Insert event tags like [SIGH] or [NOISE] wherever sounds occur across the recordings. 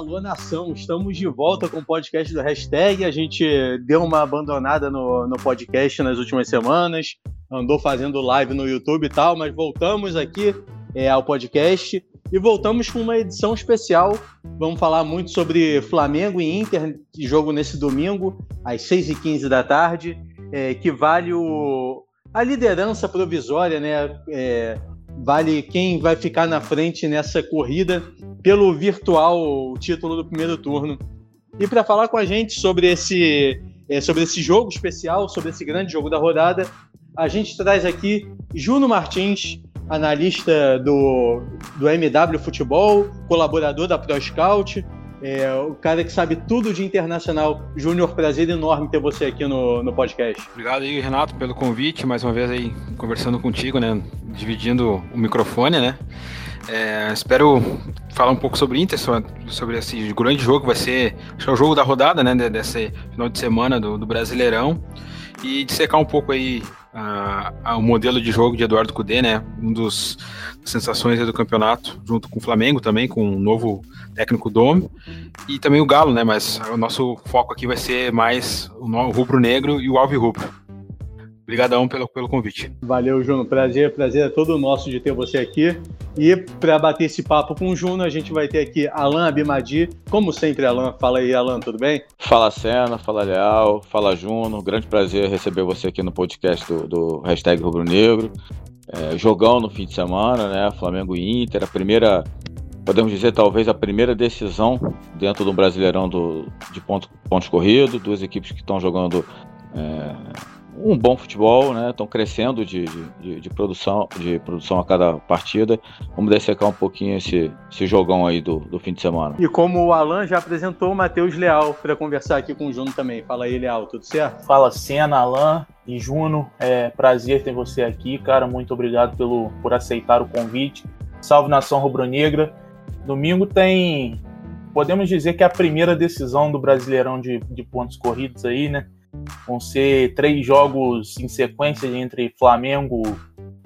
Alô nação, estamos de volta com o podcast do Hashtag. A gente deu uma abandonada no, no podcast nas últimas semanas, andou fazendo live no YouTube e tal, mas voltamos aqui é, ao podcast e voltamos com uma edição especial. Vamos falar muito sobre Flamengo e Inter, jogo nesse domingo, às 6h15 da tarde, é, que vale o, a liderança provisória, né? É, vale quem vai ficar na frente nessa corrida pelo virtual título do primeiro turno. E para falar com a gente sobre esse, é, sobre esse jogo especial, sobre esse grande jogo da rodada, a gente traz aqui Juno Martins, analista do, do MW Futebol, colaborador da Pro Scout, é, o cara que sabe tudo de internacional. Júnior, prazer enorme ter você aqui no, no podcast. Obrigado aí, Renato, pelo convite, mais uma vez aí conversando contigo, né? Dividindo o microfone, né? É, espero falar um pouco sobre Inter, sobre esse grande jogo que vai ser, acho que é o jogo da rodada, né? Desse final de semana do, do Brasileirão e dissecar um pouco aí a, a, o modelo de jogo de Eduardo Cudê, né? Um dos sensações do campeonato, junto com o Flamengo também, com o novo técnico Dome, e também o Galo, né? Mas o nosso foco aqui vai ser mais o rubro-negro e o alvirrubro. Obrigadão pelo, pelo convite. Valeu, Juno. Prazer, prazer é todo nosso de ter você aqui. E para bater esse papo com o Juno, a gente vai ter aqui Alan Abimadi. Como sempre, Alan. Fala aí, Alan, tudo bem? Fala, Senna. Fala, Leal. Fala, Juno. Grande prazer receber você aqui no podcast do, do hashtag Rubro Negro. É, jogão no fim de semana, né? Flamengo e Inter. A primeira podemos dizer talvez a primeira decisão dentro do Brasileirão do, de pontos, pontos corridos, duas equipes que estão jogando é, um bom futebol, né? Estão crescendo de, de, de, produção, de produção a cada partida. Vamos dessecar um pouquinho esse, esse jogão aí do, do fim de semana. E como o Alan já apresentou o Matheus Leal para conversar aqui com o Juno também. Fala aí, Leal, tudo certo? Fala, Senna, Alan e Juno. É prazer ter você aqui, cara. Muito obrigado pelo, por aceitar o convite. Salve nação rubro-negra. Domingo tem, podemos dizer que é a primeira decisão do Brasileirão de, de pontos corridos aí, né? Vão ser três jogos em sequência entre Flamengo,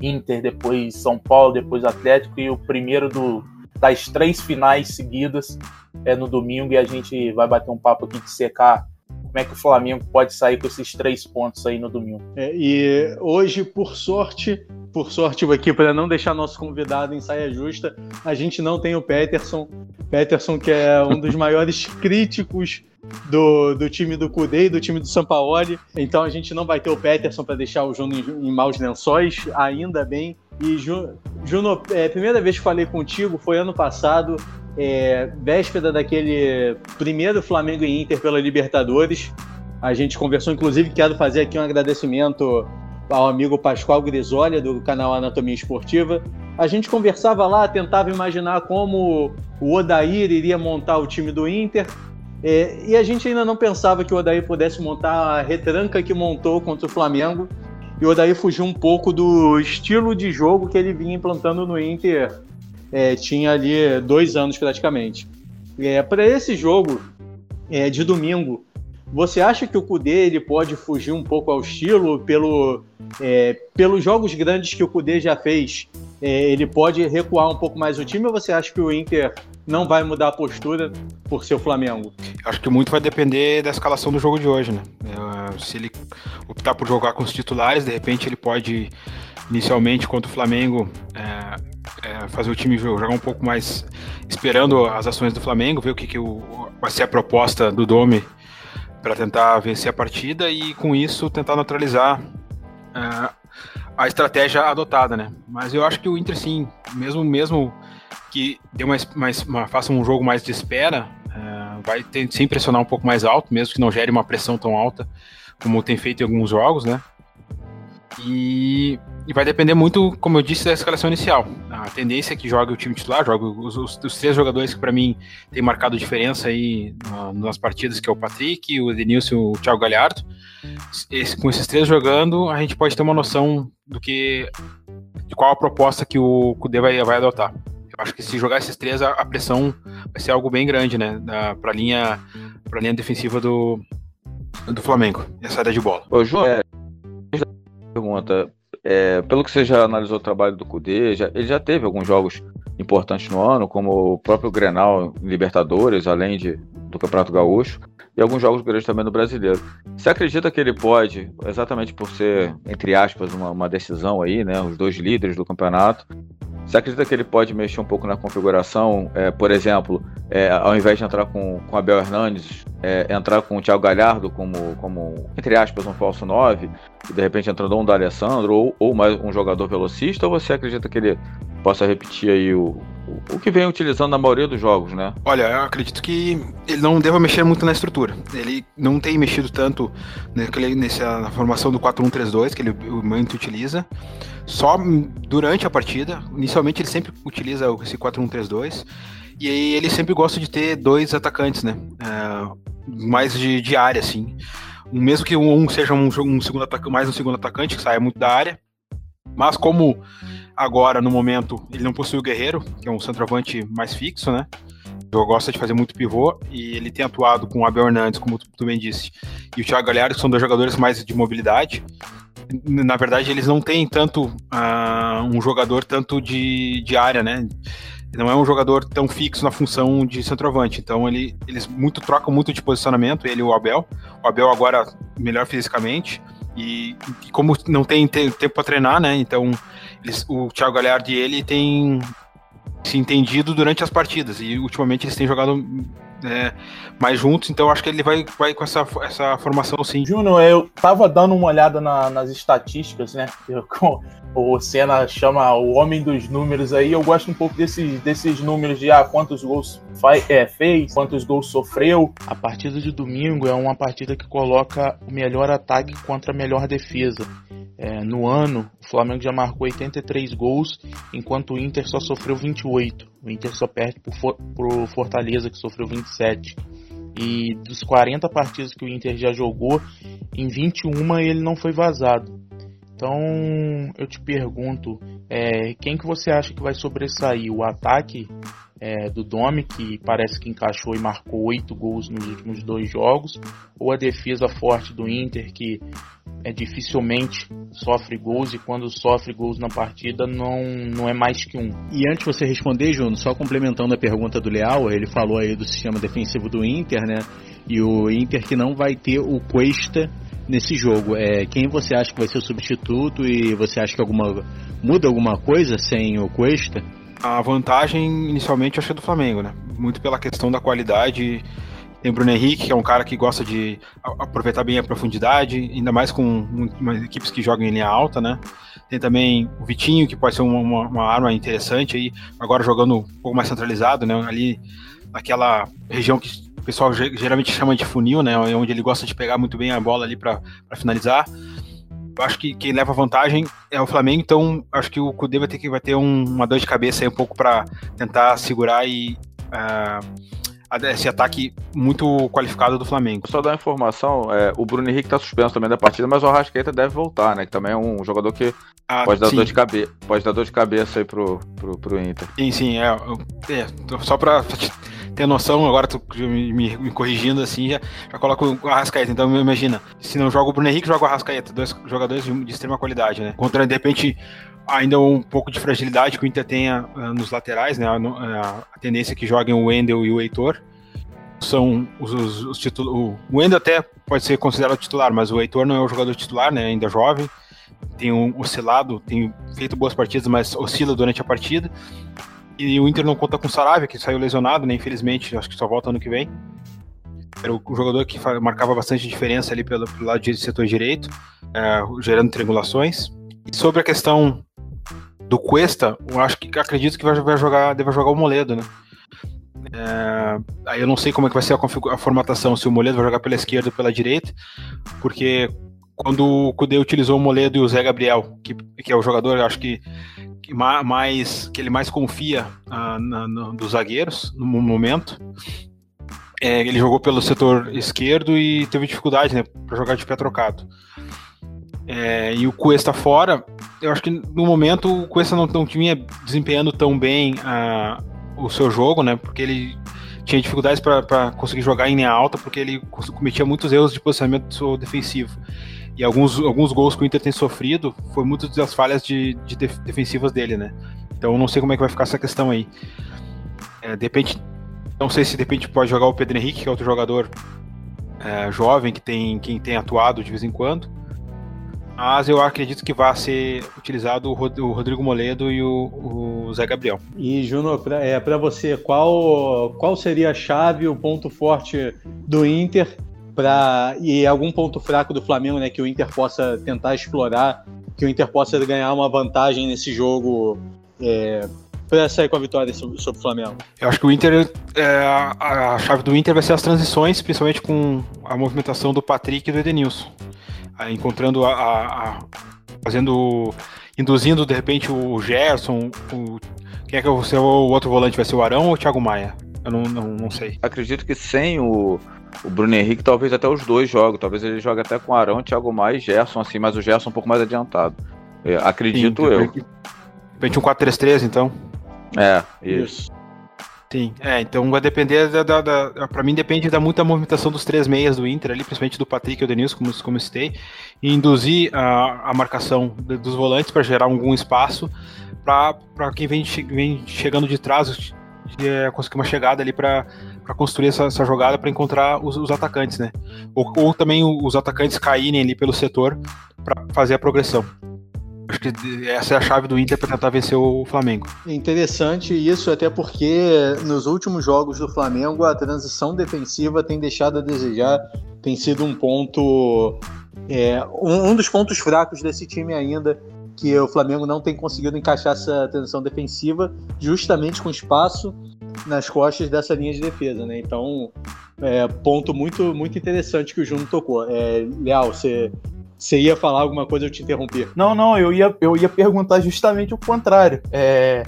Inter, depois São Paulo, depois Atlético e o primeiro do, das três finais seguidas é no domingo e a gente vai bater um papo aqui de secar como é que o Flamengo pode sair com esses três pontos aí no domingo. É, e hoje, por sorte, por sorte aqui para não deixar nosso convidado em saia justa, a gente não tem o Peterson. Peterson que é um dos maiores [LAUGHS] críticos do, do time do Cudê e do time do Sampaoli. Então a gente não vai ter o Peterson para deixar o Juno em, em maus lençóis, ainda bem. E Juno, é, primeira vez que falei contigo foi ano passado, é, véspera daquele primeiro Flamengo e Inter pela Libertadores. A gente conversou, inclusive, quero fazer aqui um agradecimento ao amigo Pascoal Grisolha, do canal Anatomia Esportiva. A gente conversava lá, tentava imaginar como o Odair iria montar o time do Inter. É, e a gente ainda não pensava que o Odair pudesse montar a retranca que montou contra o Flamengo. E o Odair fugiu um pouco do estilo de jogo que ele vinha implantando no Inter. É, tinha ali dois anos praticamente. É, Para esse jogo é, de domingo, você acha que o Kudê ele pode fugir um pouco ao estilo pelo, é, pelos jogos grandes que o Kudê já fez? É, ele pode recuar um pouco mais o time ou você acha que o Inter não vai mudar a postura por ser o Flamengo? Acho que muito vai depender da escalação do jogo de hoje, né? É, se ele optar por jogar com os titulares, de repente ele pode, inicialmente, contra o Flamengo, é, é, fazer o time jogar um pouco mais esperando as ações do Flamengo, ver o que, que o, vai ser a proposta do Dome para tentar vencer a partida e, com isso, tentar neutralizar é, a estratégia adotada, né? Mas eu acho que o Inter, sim, mesmo, mesmo que dê uma, faça um jogo mais de espera, uh, vai ter, sim pressionar um pouco mais alto, mesmo que não gere uma pressão tão alta como tem feito em alguns jogos, né? E, e vai depender muito, como eu disse, da escalação inicial. A tendência é que jogue o time titular, jogue os, os, os três jogadores que para mim têm marcado diferença aí uh, nas partidas, que é o Patrick, o Denilson e o Thiago Galhardo. Esse, com esses três jogando, a gente pode ter uma noção do que de qual a proposta que o Kudê vai, vai adotar. Eu acho que se jogar esses três, a, a pressão vai ser algo bem grande, né? Para a linha, pra linha defensiva do, do Flamengo, e a saída de bola. Ô, João, é, pergunta. É, pelo que você já analisou o trabalho do Cudê, já, ele já teve alguns jogos importantes no ano, como o próprio Grenal Libertadores, além de, do Campeonato Gaúcho, e alguns jogos grandes também no Brasileiro. Você acredita que ele pode, exatamente por ser, entre aspas, uma, uma decisão aí, né, os dois líderes do campeonato, você acredita que ele pode mexer um pouco na configuração? É, por exemplo, é, ao invés de entrar com, com Abel Hernandes, é, entrar com o Thiago Galhardo como, como, entre aspas, um falso 9, e de repente entrando um da Alessandro, ou, ou mais um jogador velocista, ou você acredita que ele possa repetir aí o, o, o que vem utilizando na maioria dos jogos, né? Olha, eu acredito que ele não deva mexer muito na estrutura. Ele não tem mexido tanto naquele, nessa formação do 4-1-3-2 que ele muito utiliza. Só durante a partida, inicialmente ele sempre utiliza esse 4-1-3-2. E aí ele sempre gosta de ter dois atacantes, né? É, mais de, de área, assim. Mesmo que um seja um, um segundo atacante, mais um segundo atacante, que saia muito da área. Mas como Agora, no momento, ele não possui o Guerreiro, que é um centroavante mais fixo, né? Eu gosta de fazer muito pivô e ele tem atuado com o Abel Hernandes, como tu bem disse, e o Thiago Galhardo, que são dois jogadores mais de mobilidade. Na verdade, eles não têm tanto uh, um jogador tanto de, de área, né? Não é um jogador tão fixo na função de centroavante. Então ele, eles muito trocam muito de posicionamento, ele e o Abel. O Abel agora melhor fisicamente. E, e como não tem tempo para treinar, né? Então eles, o Thiago Galhardo e ele têm se entendido durante as partidas e ultimamente eles têm jogado é, mais juntos, então acho que ele vai, vai com essa, essa formação sim. Júnior, eu tava dando uma olhada na, nas estatísticas, né? [LAUGHS] Eu, o Senna chama o homem dos números aí. Eu gosto um pouco desses, desses números de ah, quantos gols faz, é, fez, quantos gols sofreu. A partida de domingo é uma partida que coloca o melhor ataque contra a melhor defesa. É, no ano, o Flamengo já marcou 83 gols, enquanto o Inter só sofreu 28. O Inter só perde para o Fortaleza, que sofreu 27. E dos 40 partidas que o Inter já jogou, em 21 ele não foi vazado. Então eu te pergunto, é, quem que você acha que vai sobressair? O ataque é, do Domi, que parece que encaixou e marcou oito gols nos últimos dois jogos, ou a defesa forte do Inter, que é, dificilmente sofre gols e quando sofre gols na partida não, não é mais que um. E antes de você responder, Juno, só complementando a pergunta do Leal, ele falou aí do sistema defensivo do Inter, né? E o Inter que não vai ter o Cuesta nesse jogo. É, quem você acha que vai ser o substituto e você acha que alguma muda alguma coisa sem o Cuesta? A vantagem inicialmente acho que é do Flamengo, né? Muito pela questão da qualidade. Tem Bruno Henrique, que é um cara que gosta de aproveitar bem a profundidade, ainda mais com umas equipes que jogam em linha alta, né? Tem também o Vitinho, que pode ser uma, uma, uma arma interessante aí, agora jogando um pouco mais centralizado, né? Ali naquela região que o pessoal geralmente chama de funil, né? Onde ele gosta de pegar muito bem a bola ali para finalizar. Acho que quem leva vantagem é o Flamengo, então acho que o Cudê vai ter que vai ter um, uma dor de cabeça aí um pouco para tentar segurar e uh, esse ataque muito qualificado do Flamengo. Só dar uma informação, é, o Bruno Henrique tá suspenso também da partida, mas o Arrascaeta deve voltar, né? Que também é um jogador que ah, pode dar sim. dor de cabeça, pode dar dor de cabeça aí pro, pro, pro Inter. Sim, sim, é, é só para ter noção, agora tu me, me, me corrigindo assim, já, já coloco o Arrascaeta. Então imagina, se não joga o Bruno Henrique, joga o Arrascaeta, dois jogadores de, de extrema qualidade, né? Contra, de repente, ainda um pouco de fragilidade que o Inter tenha uh, nos laterais, né? A, a, tendência é que joguem o Wendel e o Heitor. São os, os, os titulares. O Wendel até pode ser considerado titular, mas o Heitor não é o jogador titular, né? Ainda jovem. Tem um oscilado, tem feito boas partidas, mas oscila durante a partida. E o Inter não conta com o Saravia, que saiu lesionado, né? Infelizmente, acho que só volta ano que vem. Era o jogador que marcava bastante diferença ali pelo, pelo lado de setor direito, é, gerando triangulações. E sobre a questão do Cuesta, eu acho que acredito que vai, jogar, deve jogar o Moledo, né? É, aí eu não sei como é que vai ser a, a, formatação, se o Moledo vai jogar pela esquerda ou pela direita, porque quando o Cudê utilizou o Moledo e o Zé Gabriel, que, que é o jogador, acho que que mais que ele mais confia ah, na, na, dos zagueiros no momento. É, ele jogou pelo setor esquerdo e teve dificuldade, né, para jogar de pé trocado. É, e o Cuesta fora, eu acho que no momento o Cuesta não, não vinha desempenhando tão bem ah, o seu jogo, né, porque ele tinha dificuldades para conseguir jogar em linha alta, porque ele cometia muitos erros de posicionamento defensivo. E alguns, alguns gols que o Inter tem sofrido foi muitas das falhas de, de defensivas dele, né? Então não sei como é que vai ficar essa questão aí. É, de repente, não sei se de repente pode jogar o Pedro Henrique, que é outro jogador é, jovem que tem quem tem atuado de vez em quando. Mas eu acredito que vai ser utilizado o Rodrigo Moledo e o, o Zé Gabriel. E, Juno, para é, você, qual, qual seria a chave, o ponto forte do Inter para e algum ponto fraco do Flamengo, né, que o Inter possa tentar explorar, que o Inter possa ganhar uma vantagem nesse jogo é, para sair com a vitória sobre, sobre, o Flamengo? Eu acho que o Inter, é, a, a chave do Inter vai ser as transições, principalmente com a movimentação do Patrick e do Edenilson encontrando a, a, a, fazendo induzindo de repente o Gerson, o, quem é que vai ser o outro volante? Vai ser o Arão ou o Thiago Maia? Eu não, não, não sei. Acredito que sem o, o Bruno Henrique, talvez até os dois jogam. Talvez ele jogue até com Arão, Thiago Maia e Gerson, assim, mas o Gerson um pouco mais adiantado. É, acredito Sim, eu. De repente um 4-3-3, então. É, isso. Sim, é, então vai depender da, da, da para mim depende da muita movimentação dos três meias do Inter ali, principalmente do Patrick e o Denilson, como, como eu citei, e induzir a, a marcação de, dos volantes para gerar algum espaço para quem vem, vem chegando de trás é, conseguir uma chegada ali para construir essa, essa jogada para encontrar os, os, atacantes, né? Ou, ou também os atacantes caírem ali pelo setor para fazer a progressão. Acho que essa é a chave do Inter para tentar vencer o Flamengo. Interessante isso, até porque nos últimos jogos do Flamengo a transição defensiva tem deixado a desejar, tem sido um ponto. É, um, um dos pontos fracos desse time ainda, que o Flamengo não tem conseguido encaixar essa transição defensiva, justamente com espaço nas costas dessa linha de defesa, né? Então, é, ponto muito, muito interessante que o Juno tocou. É, Leal, você você ia falar alguma coisa, eu te interrompi. Não, não, eu ia, eu ia perguntar justamente o contrário. É,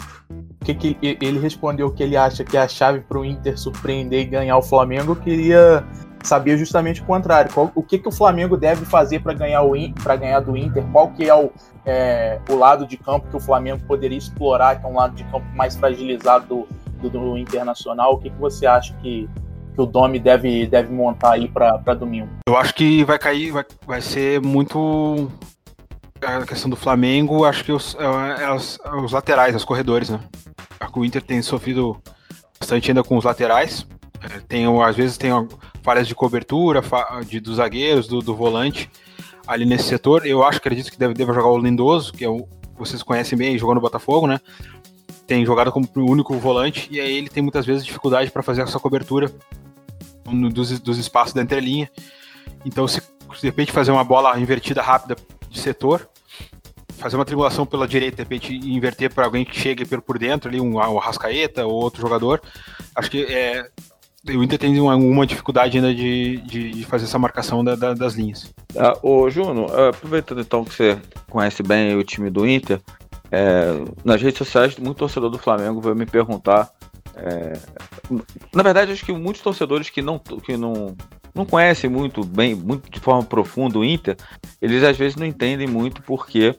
que, que ele respondeu que ele acha que é a chave para o Inter surpreender e ganhar o Flamengo. Eu queria saber justamente o contrário. Qual, o que, que o Flamengo deve fazer para ganhar o ganhar do Inter? Qual que é o, é o lado de campo que o Flamengo poderia explorar, que é um lado de campo mais fragilizado do, do, do Internacional? O que, que você acha que que o Domi deve, deve montar aí para domingo? Eu acho que vai cair, vai, vai ser muito a questão do Flamengo, acho que os, é, é os, é os laterais, os corredores, né? O Inter tem sofrido bastante ainda com os laterais. Tem, às vezes tem falhas de cobertura de, dos zagueiros, do, do, volante ali nesse setor. Eu acho, acredito que deve, deve jogar o Lindoso, que é o, vocês conhecem bem, jogou no Botafogo, né? Tem jogado como único volante e aí ele tem muitas vezes dificuldade para fazer essa cobertura dos, dos espaços da entrelinha. Então, se de repente fazer uma bola invertida rápida de setor, fazer uma tribulação pela direita, de repente inverter para alguém que chegue por dentro, ali, um, um Arrascaeta ou outro jogador, acho que é, o Inter tem alguma dificuldade ainda de, de, de fazer essa marcação da, da, das linhas. Ah, ô Juno, aproveitando então que você conhece bem o time do Inter, é, nas redes sociais, muito torcedor do Flamengo veio me perguntar é, na verdade, acho que muitos torcedores que não, que não, não conhecem muito bem, muito de forma profunda o Inter, eles às vezes não entendem muito porque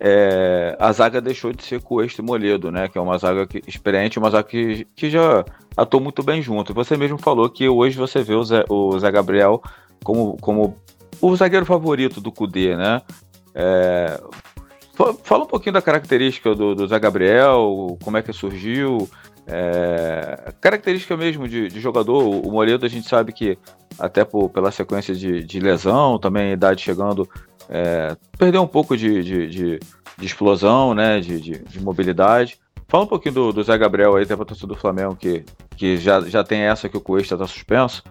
é, a zaga deixou de ser Cuesta e Moledo, né? Que é uma zaga que, experiente, uma zaga que, que já atuou muito bem junto. Você mesmo falou que hoje você vê o Zé, o Zé Gabriel como, como o zagueiro favorito do Cudê, né? É, fala um pouquinho da característica do, do Zé Gabriel, como é que surgiu, é, característica mesmo de, de, jogador, o Moledo a gente sabe que até por, pela sequência de, de lesão, também a idade chegando, é, perdeu um pouco de, de, de explosão, né, de, mobilidade. Fala um pouquinho do, do Zé Gabriel aí, para torcida do Flamengo, que, que já, já tem essa que o Cuesta está suspenso,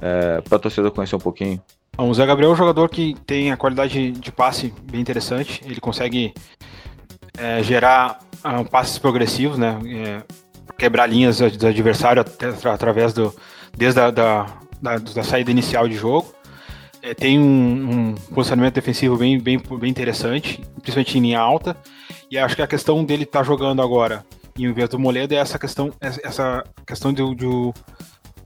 é, para a torcida conhecer um pouquinho. Bom, o Zé Gabriel é um jogador que tem a qualidade de passe bem interessante, ele consegue é, gerar um, passes progressivos, né, é, quebrar linhas do adversário através do desde a da, da, da saída inicial de jogo. É, tem um, um, posicionamento defensivo bem, bem, bem interessante, principalmente em linha alta. E acho que a questão dele estar tá jogando agora em vez do Moledo é essa questão, essa questão de, de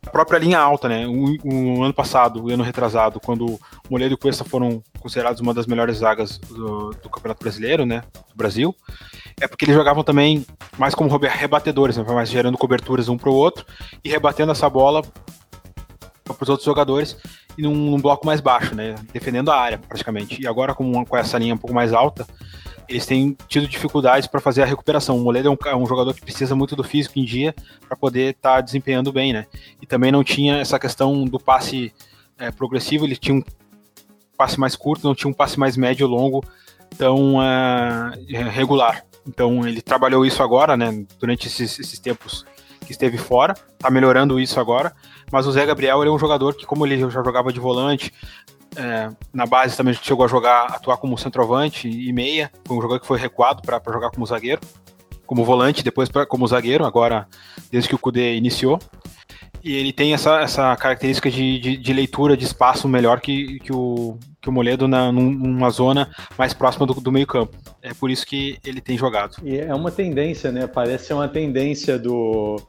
a própria linha alta, né? O, o, ano passado, o ano retrasado, quando o Moledo e Cuesta foram considerados uma das melhores zagas do, do Campeonato Brasileiro, né? Do Brasil é porque eles jogavam também mais como rebatedores, né? mais gerando coberturas um para o outro e rebatendo essa bola para os outros jogadores e num, num, bloco mais baixo, né? defendendo a área praticamente. E agora com, com essa linha um pouco mais alta, eles têm tido dificuldades para fazer a recuperação. O Moledo é um, é um, jogador que precisa muito do físico em dia para poder estar tá desempenhando bem, né? E também não tinha essa questão do passe é, progressivo, ele tinha um passe mais curto, não tinha um passe mais médio longo tão é, regular. Então ele trabalhou isso agora, né? Durante esses, esses tempos que esteve fora, tá melhorando isso agora. Mas o Zé Gabriel ele é um jogador que, como ele já jogava de volante, é, na base também chegou a jogar, atuar como centroavante e meia. Foi um jogador que foi recuado para jogar como zagueiro, como volante, depois pra, como zagueiro, agora desde que o Kudê iniciou. E ele tem essa, essa característica de, de, de leitura de espaço melhor que, que, o, que o Moledo na, numa zona mais próxima do, do meio-campo. É por isso que ele tem jogado. E é uma tendência, né? Parece ser uma tendência do,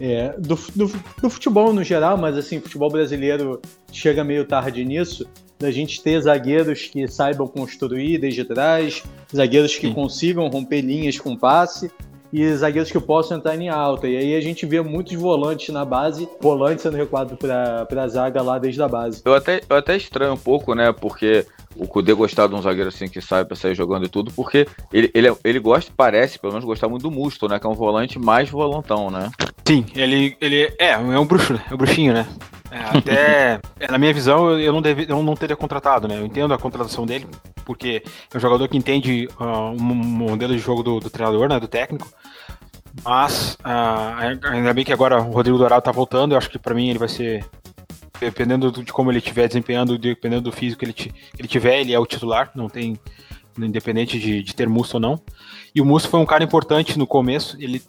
é, do, do, do, futebol no geral, mas assim, futebol brasileiro chega meio tarde nisso, da gente ter zagueiros que saibam construir desde trás, zagueiros que Sim. consigam romper linhas com passe e zagueiros que possam entrar em alta. E aí a gente vê muitos volantes na base, volantes sendo recuado para a zaga lá desde a base. Eu até, eu até estranho um pouco, né? Porque o Kudê gostar de um zagueiro assim que sai para sair jogando e tudo, porque ele, ele, ele gosta, parece, pelo menos, gostar muito do Musto, né? Que é um volante mais volantão, né? Sim, ele, ele é, é um bruxo, é um bruxinho, né? É, até, é, na minha visão, eu não, deve, eu não teria contratado, né? Eu entendo a contratação dele, porque é um jogador que entende uh, um modelo de jogo do, do, treinador, né? Do técnico. Mas, uh, ainda bem que agora o Rodrigo Dourado tá voltando, eu acho que para mim ele vai ser, dependendo de como ele estiver desempenhando, dependendo do físico que ele, que ele tiver, ele é o titular, não tem, independente de, de ter Musto ou não. E o Musto foi um cara importante no começo, ele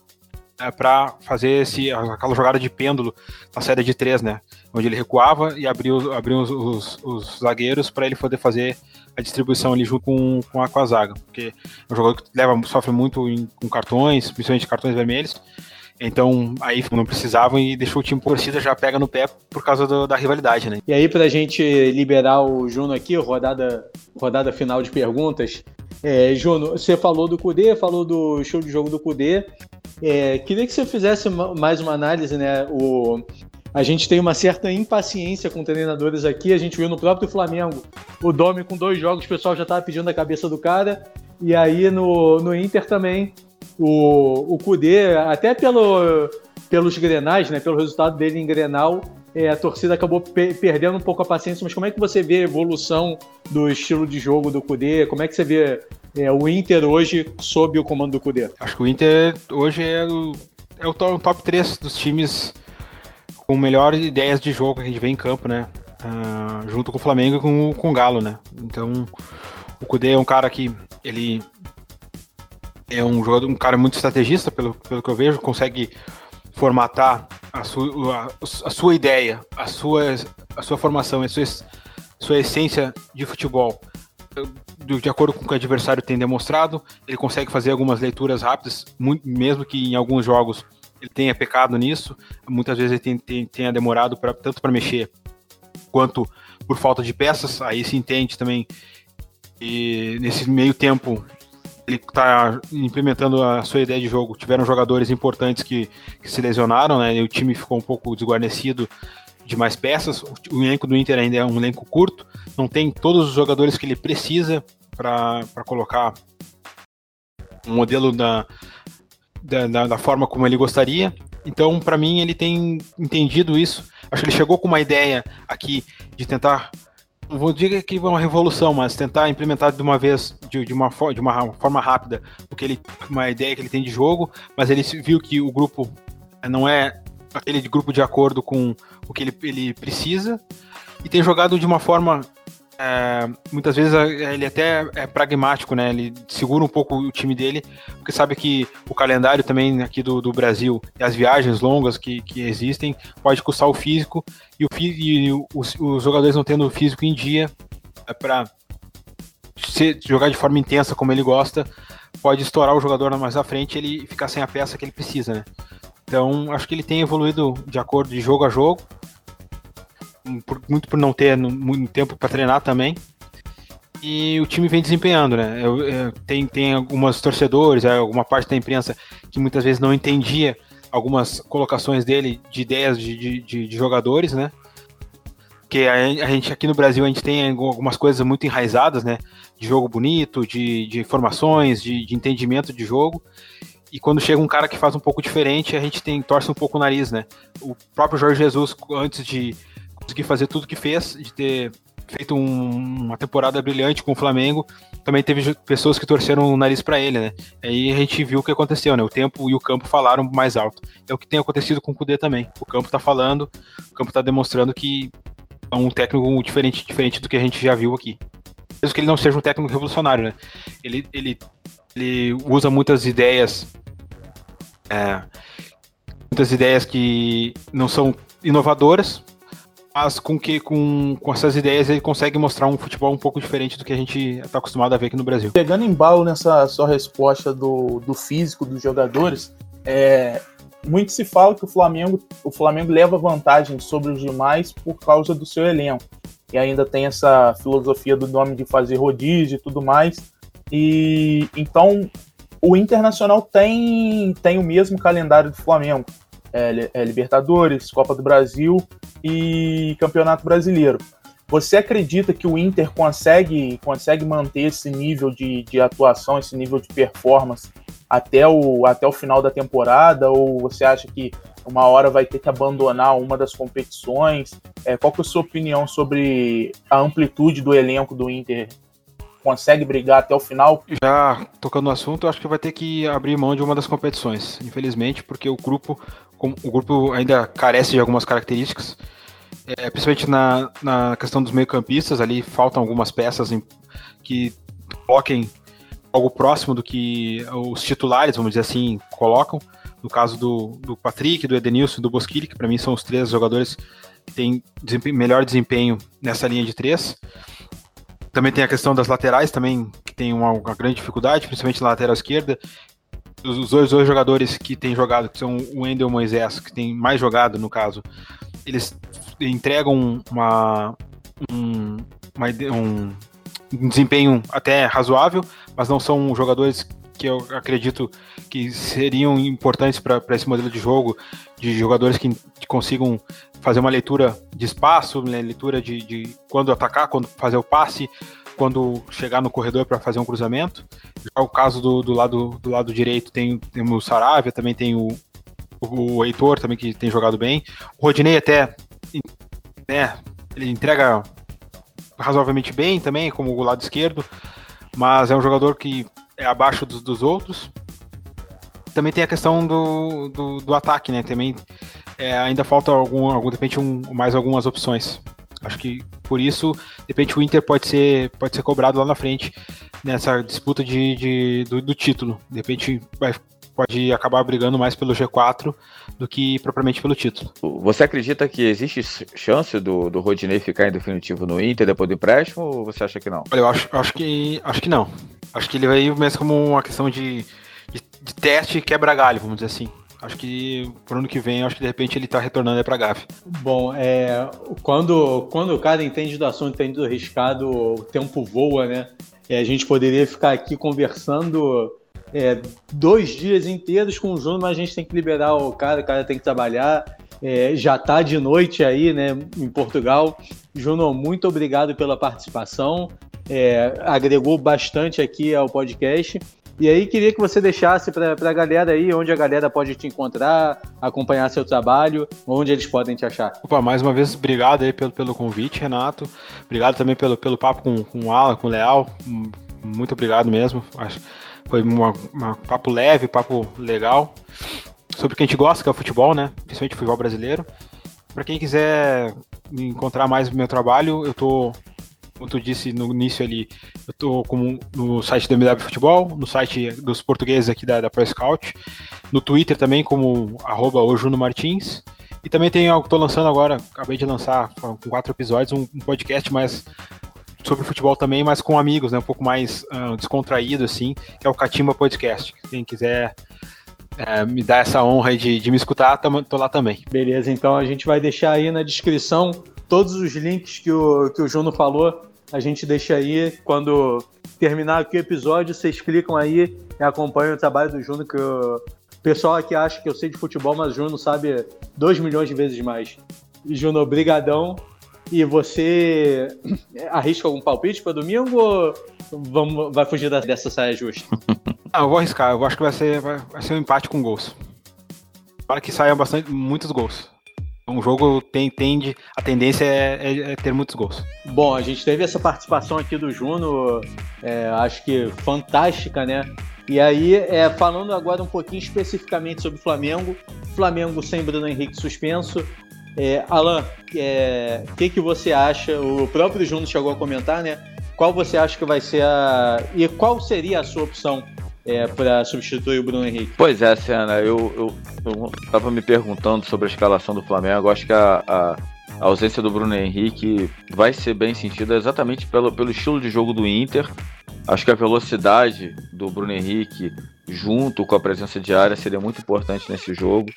é, para fazer esse, aquela jogada de pêndulo na saída de três, né? Onde ele recuava e abriu, abriu os, os, os zagueiros para ele poder fazer a distribuição ali junto com, com, a, com a zaga. Porque é um jogador que leva, sofre muito em, com cartões, principalmente cartões vermelhos. Então, aí não precisavam e deixou o time torcida já pega no pé por causa do, da rivalidade, né? E aí, pra gente liberar o Juno aqui, rodada, rodada final de perguntas. É, Juno, você falou do Kudê, falou do show de jogo do Kudê. É, queria que você fizesse mais uma análise, né? O, a gente tem uma certa impaciência com treinadores aqui. A gente viu no próprio Flamengo o Domi com dois jogos, o pessoal já estava pedindo a cabeça do cara. E aí no, no Inter também o, o Kudê, até pelo, pelos Grenais, né, pelo resultado dele em Grenal, é, a torcida acabou pe perdendo um pouco a paciência, mas como é que você vê a evolução do estilo de jogo do Kudê? Como é que você vê é, o Inter hoje sob o comando do Kudê? Acho que o Inter hoje é o, é o top 3 dos times com melhores ideias de jogo que a gente vê em campo, né? Uh, junto com o Flamengo e com, com o Galo, né? Então, o Kudê é um cara que ele é um jogador, um cara muito estrategista, pelo, pelo que eu vejo, consegue formatar a sua, a, a sua ideia, a sua, a sua formação, a sua, sua essência de futebol de acordo com o que o adversário tem demonstrado, ele consegue fazer algumas leituras rápidas, muito, mesmo que em alguns jogos ele tenha pecado nisso, muitas vezes ele tenha demorado pra, tanto para mexer quanto por falta de peças, aí se entende também e nesse meio tempo ele está implementando a sua ideia de jogo. Tiveram jogadores importantes que, que se lesionaram, né? E o time ficou um pouco desguarnecido de mais peças. O elenco do Inter ainda é um elenco curto, não tem todos os jogadores que ele precisa para colocar um modelo da, da, da, forma como ele gostaria. Então, para mim, ele tem entendido isso. Acho que ele chegou com uma ideia aqui de tentar não vou dizer que é uma revolução, mas tentar implementar de uma vez, de, de, uma, de uma forma rápida, porque ele uma ideia que ele tem de jogo, mas ele viu que o grupo não é aquele grupo de acordo com o que ele, ele precisa e tem jogado de uma forma é, muitas vezes ele até é pragmático, né? Ele segura um pouco o time dele, porque sabe que o calendário também aqui do, do Brasil e as viagens longas que, que existem pode custar o físico e, o, e os, os jogadores não tendo o físico em dia é para jogar de forma intensa como ele gosta, pode estourar o jogador mais à frente e ele ficar sem a peça que ele precisa, né? Então, acho que ele tem evoluído de acordo de jogo a jogo por, muito por não ter muito tempo para treinar também. E o time vem desempenhando, né? Eu, eu, tem, tem algumas torcedores, é, alguma parte da imprensa que muitas vezes não entendia algumas colocações dele de ideias de, de, de jogadores, né? Que a, a, gente aqui no Brasil a gente tem algumas coisas muito enraizadas, né? de jogo bonito, de, de informações, de, de entendimento de jogo. E quando chega um cara que faz um pouco diferente, a gente tem torce um pouco o nariz, né? O próprio Jorge Jesus, antes de conseguir fazer tudo que fez, de ter feito um, uma temporada brilhante com o Flamengo, também teve pessoas que torceram o nariz para ele, né? Aí a gente viu o que aconteceu, né? O tempo e o campo falaram mais alto. É o que tem acontecido com o Cudê também. O campo tá falando, o campo tá demonstrando que é um técnico diferente, diferente do que a gente já viu aqui. Mesmo que ele não seja um técnico revolucionário, né? Ele, ele, ele usa muitas ideias é, muitas ideias que não são inovadoras, mas com que com, com essas ideias ele consegue mostrar um futebol um pouco diferente do que a gente está acostumado a ver aqui no Brasil. Pegando em balo nessa sua resposta do, do físico dos jogadores, é, muito se fala que o Flamengo, o Flamengo leva vantagem sobre os demais por causa do seu elenco. E ainda tem essa filosofia do nome de fazer rodízio e tudo mais. E então o Internacional tem, tem o mesmo calendário do Flamengo. É, é Libertadores, Copa do Brasil e Campeonato Brasileiro. Você acredita que o Inter consegue, consegue manter esse nível de, de atuação, esse nível de performance até o, até o final da temporada? Ou você acha que uma hora vai ter que abandonar uma das competições? É, qual que é a sua opinião sobre a amplitude do elenco do Inter consegue brigar até o final. Já tocando no assunto, acho que vai ter que abrir mão de uma das competições, infelizmente, porque o grupo, o grupo ainda carece de algumas características, é, principalmente na, na questão dos meio-campistas, ali faltam algumas peças em, que coloquem algo próximo do que os titulares, vamos dizer assim, colocam. No caso do, do Patrick, do Edenilson do Bosquilli, que para mim são os três jogadores que têm desempenho, melhor desempenho nessa linha de três. Também tem a questão das laterais, também, que tem uma, uma grande dificuldade, principalmente na lateral esquerda. Os dois, dois jogadores que têm jogado, que são o Wendel e o Moisés, que tem mais jogado no caso, eles entregam uma, um, uma, um, um desempenho até razoável, mas não são jogadores que eu acredito que seriam importantes para esse modelo de jogo, de jogadores que, consigam fazer uma leitura de espaço, né, leitura de, de, quando atacar, quando fazer o passe, quando chegar no corredor para fazer um cruzamento. Já o caso do, do, lado, do lado direito tem, tem o Saravia, também tem o, o, o Heitor, também que tem jogado bem. O Rodinei até né, ele entrega razoavelmente bem também, como o lado esquerdo, mas é um jogador que é abaixo dos, dos outros. Também tem a questão do, do, do ataque, né? Também é, ainda falta algum, algum de repente, um, mais algumas opções. Acho que por isso, de repente, o Inter pode ser, pode ser cobrado lá na frente nessa disputa de, de do, do, título. De repente, vai, pode acabar brigando mais pelo G4 do que propriamente pelo título. Você acredita que existe chance do, do Rodinei ficar em definitivo no Inter depois do empréstimo ou você acha que não? Olha, eu acho, acho, que, acho que não. Acho que ele vai ir mesmo como uma questão de, de, de teste quebra-galho, vamos dizer assim. Acho que pro ano que vem, acho que de repente ele tá retornando aí pra GAF. Bom, é, quando, quando o cara entende do assunto, entende do riscado, o tempo voa, né? E a gente poderia ficar aqui conversando é, dois dias inteiros com o Júnior, mas a gente tem que liberar o cara, o cara tem que trabalhar. É, já tá de noite aí, né, em Portugal. Júnior, muito obrigado pela participação. É, agregou bastante aqui ao podcast. E aí queria que você deixasse para a galera aí onde a galera pode te encontrar, acompanhar seu trabalho, onde eles podem te achar. Opa, mais uma vez, obrigado aí pelo, pelo convite, Renato. Obrigado também pelo, pelo papo com, com o Alan, com o Leal. Muito obrigado mesmo. Acho, foi um papo leve, papo legal. Sobre o que a gente gosta, que é o futebol, né? Principalmente o futebol brasileiro. Para quem quiser encontrar mais o meu trabalho, eu tô como tu disse no início ali, eu tô como no site do MW Futebol, no site dos portugueses aqui da, da Pro Scout, no Twitter também como arroba Martins, e também tem algo que tô lançando agora, acabei de lançar com quatro episódios, um, um podcast mais sobre futebol também, mas com amigos, né, um pouco mais uh, descontraído, assim, que é o Catimba Podcast. Quem quiser é, me dar essa honra de, de me escutar, tô, tô lá também. Beleza, então a gente vai deixar aí na descrição todos os links que o, que o Juno falou a gente deixa aí. Quando terminar aqui o episódio, vocês clicam aí e acompanham o trabalho do Juno, que o pessoal aqui acha que eu sei de futebol, mas o Juno sabe 2 milhões de vezes mais. Juno, brigadão. E você arrisca algum palpite para domingo ou vamos, vai fugir dessa saia justa? Não, eu vou arriscar. Eu acho que vai ser, vai, vai ser um empate com gols. Para que saiam bastante, muitos gols. Um jogo tem, tende, a tendência é, é, é, ter muitos gols. Bom, a gente teve essa participação aqui do Juno, é, acho que fantástica, né? E aí, é, falando agora um pouquinho especificamente sobre o Flamengo, Flamengo sem Bruno Henrique suspenso. É, Alan, o é, que, que você acha? O próprio Juno chegou a comentar, né? Qual você acha que vai ser a. E qual seria a sua opção é, para substituir o Bruno Henrique? Pois é, Senna, eu, eu, eu tava me perguntando sobre a escalação do Flamengo. Acho que a, a, a, ausência do Bruno Henrique vai ser bem sentida exatamente pelo, pelo estilo de jogo do Inter. Acho que a velocidade do Bruno Henrique, junto com a presença de área, seria muito importante nesse jogo.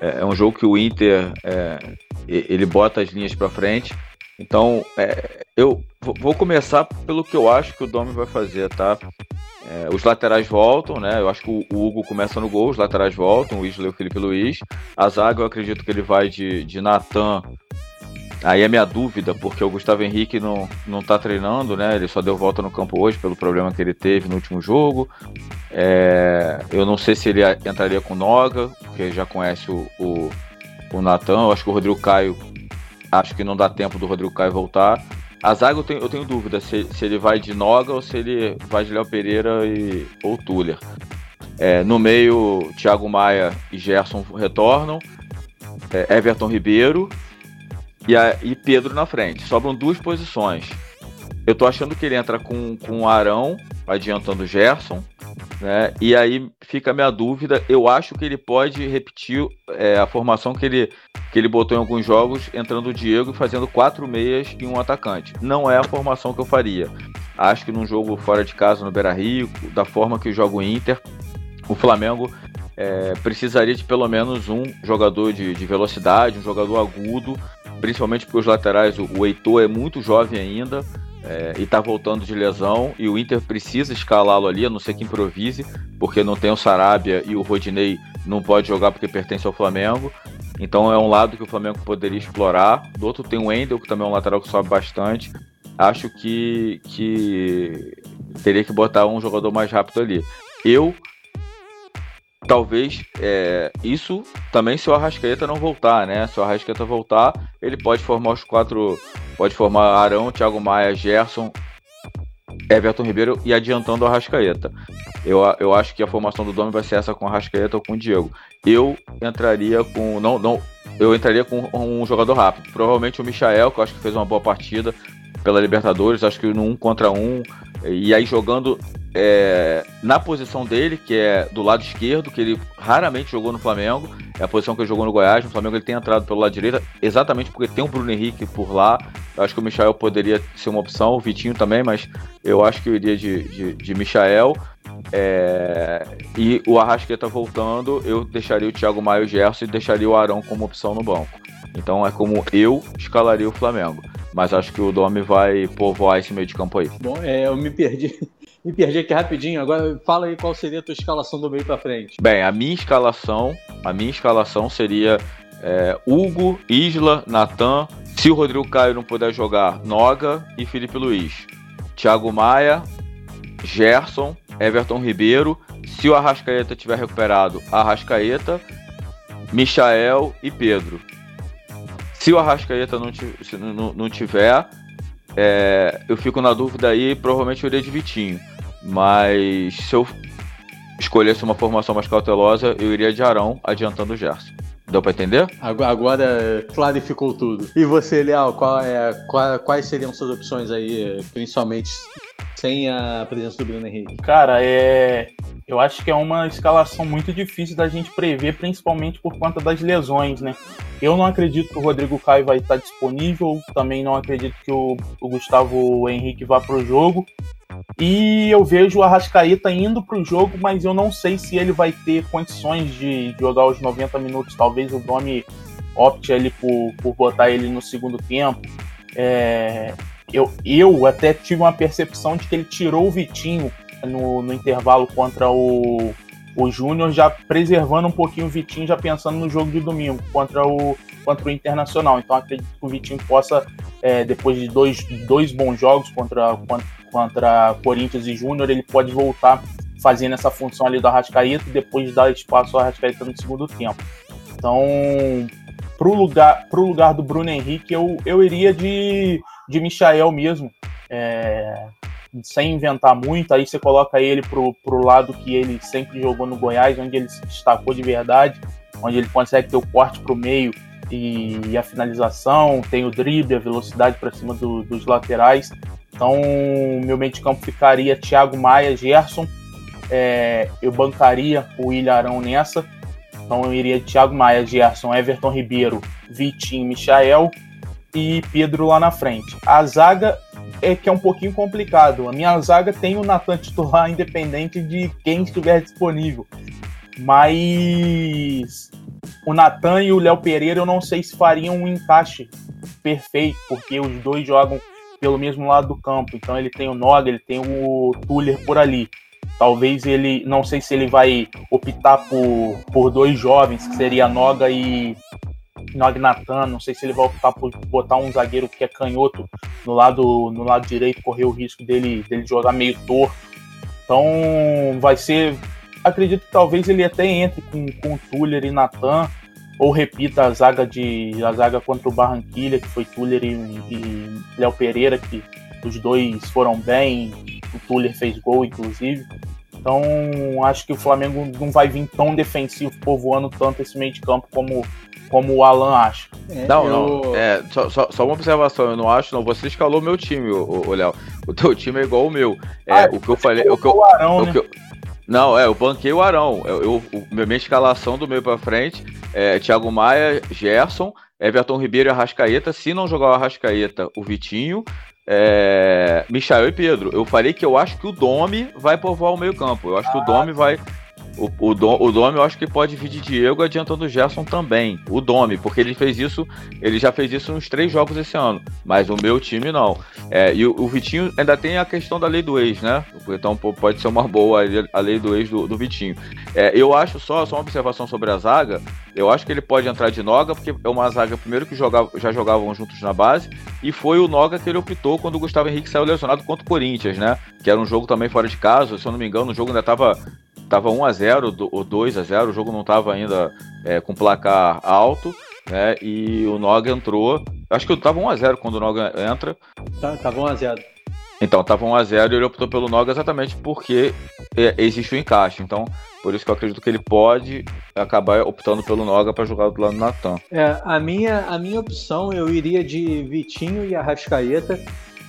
É, é um jogo que o Inter é, ele bota as linhas para frente. Então, é, eu vou começar pelo que eu acho que o Domi vai fazer, tá? É, os laterais voltam, né? Eu acho que o, Hugo começa no gol, os laterais voltam, o Isla e o Felipe Luiz. A zaga eu acredito que ele vai de, de Natan. Aí é minha dúvida, porque o Gustavo Henrique não, não tá treinando, né? Ele só deu volta no campo hoje pelo problema que ele teve no último jogo. É, eu não sei se ele entraria com Noga, porque já conhece o, o, o Natan. Eu acho que o Rodrigo Caio. Acho que não dá tempo do Rodrigo Caio voltar. A zaga eu tenho, eu tenho dúvida se, se ele vai de Noga ou se ele vai de Léo Pereira e, ou Tuller. É, no meio, Thiago Maia e Gerson retornam. É, Everton Ribeiro e, a, e Pedro na frente. Sobram duas posições. Eu tô achando que ele entra com, com o Arão, adiantando o Gerson. Né? E aí fica a minha dúvida. Eu acho que ele pode repetir é, a formação que ele, que ele botou em alguns jogos, entrando o Diego e fazendo quatro meias e um atacante. Não é a formação que eu faria. Acho que num jogo fora de casa no Beira Rio, da forma que joga o Inter, o Flamengo é, precisaria de pelo menos um jogador de, de, velocidade, um jogador agudo, principalmente porque os laterais, o, Heitor é muito jovem ainda é, e tá voltando de lesão e o Inter precisa escalá-lo ali, a não ser que improvise, porque não tem o Sarabia e o Rodinei não pode jogar porque pertence ao Flamengo. Então é um lado que o Flamengo poderia explorar. Do outro tem o Wendel, que também é um lateral que sobe bastante. Acho que, que teria que botar um jogador mais rápido ali. Eu talvez é, isso também se o Arrascaeta não voltar, né? Se o Arrascaeta voltar, ele pode formar os quatro, pode formar Arão, Thiago Maia, Gerson, Everton Ribeiro e adiantando o Arrascaeta. Eu, eu acho que a formação do Domi vai ser essa com o Arrascaeta ou com o Diego. Eu entraria com não não eu entraria com um jogador rápido, provavelmente o Michael, que eu acho que fez uma boa partida pela Libertadores, acho que no um contra um e aí jogando é, na posição dele, que é do lado esquerdo, que ele raramente jogou no Flamengo, é a posição que ele jogou no Goiás. No Flamengo ele tem entrado pelo lado direito, exatamente porque tem o Bruno Henrique por lá. Eu acho que o Michael poderia ser uma opção, o Vitinho também, mas eu acho que eu iria de, de, de Michael. É, e o Arrasqueta voltando, eu deixaria o Thiago Maio e o Gerson e deixaria o Arão como opção no banco. Então é como eu escalaria o Flamengo. Mas acho que o Domi vai povoar esse meio de campo aí. Bom, é, eu me perdi [LAUGHS] me perdi aqui rapidinho. Agora fala aí qual seria a tua escalação do meio para frente. Bem, a minha escalação, a minha escalação seria é, Hugo, Isla, Natan. Se o Rodrigo Caio não puder jogar, Noga e Felipe Luiz. Thiago Maia, Gerson, Everton Ribeiro. Se o Arrascaeta tiver recuperado, Arrascaeta, Michael e Pedro. Se o Arrascaeta não, não, não tiver, é, eu fico na dúvida aí, provavelmente eu iria de Vitinho. Mas se eu escolhesse uma formação mais cautelosa, eu iria de Arão, adiantando o Gerson. Deu pra entender? Agora clarificou tudo. E você, Leal, qual é, qual, quais seriam suas opções aí, principalmente sem a presença do Bruno Henrique? Cara, é. Eu acho que é uma escalação muito difícil da gente prever, principalmente por conta das lesões, né? Eu não acredito que o Rodrigo Caio vai estar disponível, também não acredito que o, o Gustavo Henrique vá para o jogo. E eu vejo o Arrascaeta indo para o jogo, mas eu não sei se ele vai ter condições de jogar os 90 minutos. Talvez o Domi opte ali por, por botar ele no segundo tempo. É, eu, eu até tive uma percepção de que ele tirou o Vitinho no, no intervalo contra o, o Júnior, já preservando um pouquinho o Vitinho, já pensando no jogo de domingo contra o, contra o Internacional. Então acredito que o Vitinho possa é, depois de dois, dois bons jogos contra, contra, Corinthians e Júnior, ele pode voltar fazendo essa função ali do Arrascaeta e depois dar espaço ao Arrascaeta no segundo tempo. Então, pro lugar, pro lugar do Bruno Henrique, eu, eu iria de, de Michael mesmo. É, sem inventar muito, aí você coloca ele pro, pro lado que ele sempre jogou no Goiás, onde ele se destacou de verdade, onde ele consegue ter o corte pro meio e, a finalização, tem o drible, a velocidade para cima do, dos laterais. Então, meu meio de campo ficaria Thiago Maia, Gerson. É, eu bancaria o Ilharão nessa. Então, eu iria Thiago Maia, Gerson, Everton Ribeiro, Vitinho, Michael e Pedro lá na frente. A zaga é que é um pouquinho complicado. A minha zaga tem o Natan titular [LAUGHS] independente de quem estiver disponível. Mas o Natan e o Léo Pereira eu não sei se fariam um encaixe perfeito, porque os dois jogam pelo mesmo lado do campo. Então ele tem o Noga, ele tem o Tuller por ali. Talvez ele, não sei se ele vai optar por, por dois jovens, que seria Noga e Nognatan, não sei se ele vai optar por botar um zagueiro que é canhoto no lado, no lado direito, correr o risco dele, dele jogar meio torto. Então vai ser. Acredito que talvez ele até entre com, com Tuller e Natan, ou repita a zaga de a zaga contra o Barranquilha, que foi Tuller e, e Léo Pereira, que os dois foram bem, o Tuller fez gol, inclusive. Então, acho que o Flamengo não vai vir tão defensivo, povoando tanto esse meio de campo como como o Alan acha. É, não, eu... não. É, só, só, só, uma observação, eu não acho, não. Você escalou meu time, o Léo. O teu time é igual o meu. É, ah, o que eu falei. O que eu, Arão, o né? que eu, não, é, eu banquei o Arão. Eu, eu, o, minha escalação do meio pra frente é Thiago Maia, Gerson, Everton Ribeiro e Arrascaeta. Se não jogar o Arrascaeta, o Vitinho, é, Michael e Pedro. Eu falei que eu acho que o Domi vai povoar o meio campo. Eu acho que o Domi vai o, o, Dom, o Domi eu acho que pode vir de Diego adiantando o Gerson também. O Domi, porque ele fez isso, ele já fez isso nos três jogos esse ano. Mas o meu time não. É, e o, o, Vitinho ainda tem a questão da lei do ex, né? Então pode ser uma boa a lei do ex do, do Vitinho. É, eu acho só, só uma observação sobre a zaga. Eu acho que ele pode entrar de Noga, porque é uma zaga, primeiro, que jogava, já jogavam juntos na base, e foi o Noga que ele optou quando o Gustavo Henrique saiu lesionado contra o Corinthians, né? Que era um jogo também fora de casa, se eu não me engano, o jogo ainda estava tava 1 a 0 ou 2 a 0 o jogo não estava ainda é, com placar alto, né? E o Noga entrou. Acho que tava 1 a 0 quando o Noga entra. Tá, tava 1 a 0. Então, tava 1 a 0 e ele optou pelo Noga exatamente porque é, existe o encaixe. Então, por isso que eu acredito que ele pode acabar optando pelo Noga para jogar do lado do Natan. É, a minha, a minha opção eu iria de Vitinho e Arrascaeta,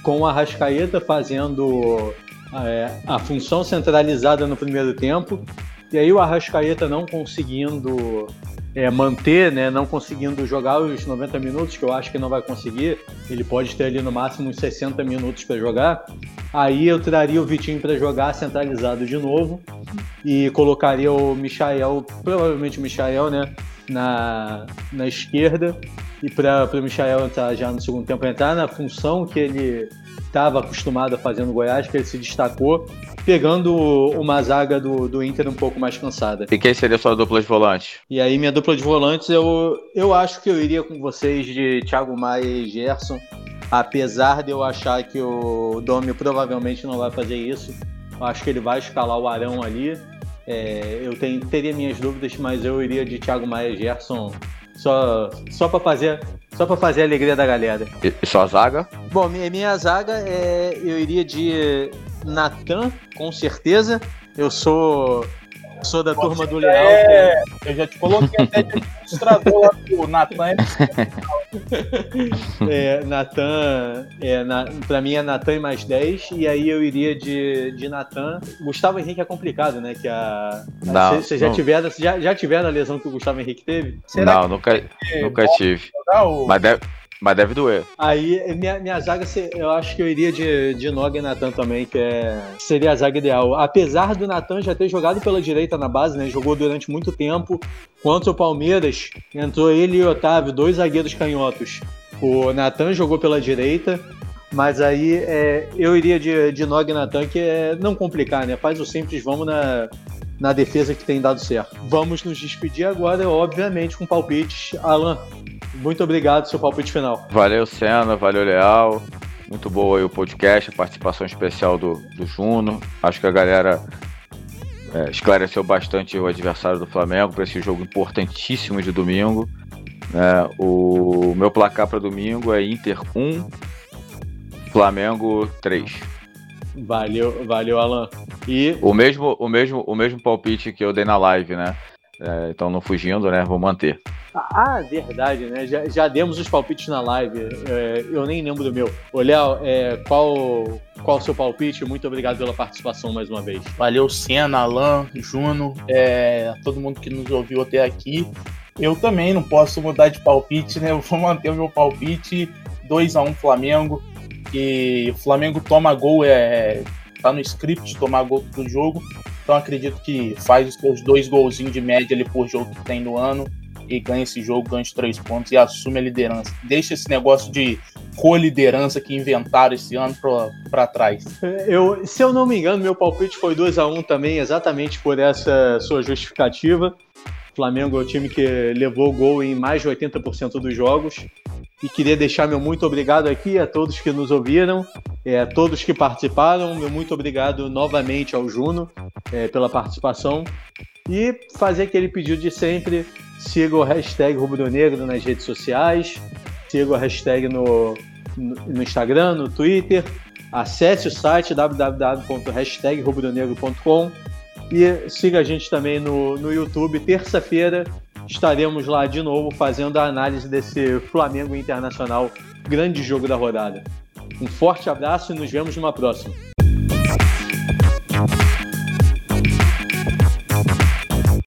com o Arrascaeta fazendo é, a função centralizada no primeiro tempo. E aí o Arrascaeta não conseguindo é, manter, né, não conseguindo jogar os 90 minutos, que eu acho que não vai conseguir, ele pode ter ali no máximo uns 60 minutos para jogar. Aí eu traria o Vitinho para jogar centralizado de novo e colocaria o Michael, provavelmente o Michael, né, na, na esquerda e para o Michael entrar já no segundo tempo, entrar na função que ele estava acostumado a fazer no Goiás, que ele se destacou, pegando uma zaga do, do Inter um pouco mais cansada. E quem seria sua dupla de volantes? E aí, minha dupla de volantes, eu, eu acho que eu iria com vocês de Thiago Maia e Gerson, apesar de eu achar que o Domi provavelmente não vai fazer isso. Eu acho que ele vai escalar o Arão ali. É, eu tenho, teria minhas dúvidas, mas eu iria de Thiago Maia e Gerson só, só para fazer só para fazer a alegria da galera. E, e sua zaga? Bom, minha, minha zaga é eu iria de Natan, com certeza. Eu sou sou da Pode turma do Leal. É, que... eu já te coloquei até de ilustrador lá pro Natan. É, Natan, é, na, pra mim é Natan mais 10, e aí eu iria de, de Natan. Gustavo Henrique é complicado, né? Que a. Vocês já, tiveram, já, já tiveram a lesão que o Gustavo Henrique teve? Será não, nunca, nunca tive. Mas deve, mas deve doer. Aí, minha, minha zaga, eu acho que eu iria de, de Noga e Natan também, que é, seria a zaga ideal. Apesar do Natan já ter jogado pela direita na base, né? Jogou durante muito tempo. Contra o Palmeiras, entrou ele e o Otávio, dois zagueiros canhotos. O Natan jogou pela direita, mas aí é, eu iria de, de e Natan, que é não complicar, né? Faz o simples, vamos na, na defesa que tem dado certo. Vamos nos despedir agora, obviamente, com palpites. Alan, muito obrigado, seu palpite final. Valeu, Senna, valeu, Leal. Muito boa aí o podcast, a participação especial do, do Juno. Acho que a galera é, esclareceu bastante o adversário do Flamengo para esse jogo importantíssimo de domingo. É, o meu placar para domingo é Inter 1, Flamengo 3. Valeu, valeu, Alan. E o mesmo, o mesmo, o mesmo palpite que eu dei na live, né? É, então não fugindo, né? Vou manter. Ah, verdade, né? Já, já demos os palpites na live. É, eu nem lembro do meu. Ô, Léo, é, qual qual o seu palpite? Muito obrigado pela participação mais uma vez. Valeu, Senna, Alan, Juno, é, todo mundo que nos ouviu até aqui. Eu também não posso mudar de palpite, né? Eu vou manter o meu palpite 2 a 1 Flamengo. E o Flamengo toma gol, é, tá no script tomar gol do jogo. Então acredito que faz os seus dois golzinhos de média ali por jogo que tem no ano e ganha esse jogo, ganha os três pontos e assume a liderança. Deixa esse negócio de co-liderança que inventaram esse ano para trás. Eu, se eu não me engano, meu palpite foi 2 a 1 um também, exatamente por essa sua justificativa. O Flamengo é o time que levou o gol em mais de 80% dos jogos. E queria deixar meu muito obrigado aqui a todos que nos ouviram, é, a todos que participaram. Meu muito obrigado novamente ao Juno é, pela participação. E fazer aquele pedido de sempre: siga o hashtag Rubro Negro nas redes sociais, siga o hashtag no, no, Instagram, no Twitter, acesse o site www.hashtagRubroNegro.com e siga a gente também no, no YouTube. Terça-feira estaremos lá de novo fazendo a análise desse Flamengo Internacional, grande jogo da rodada. Um forte abraço e nos vemos numa próxima.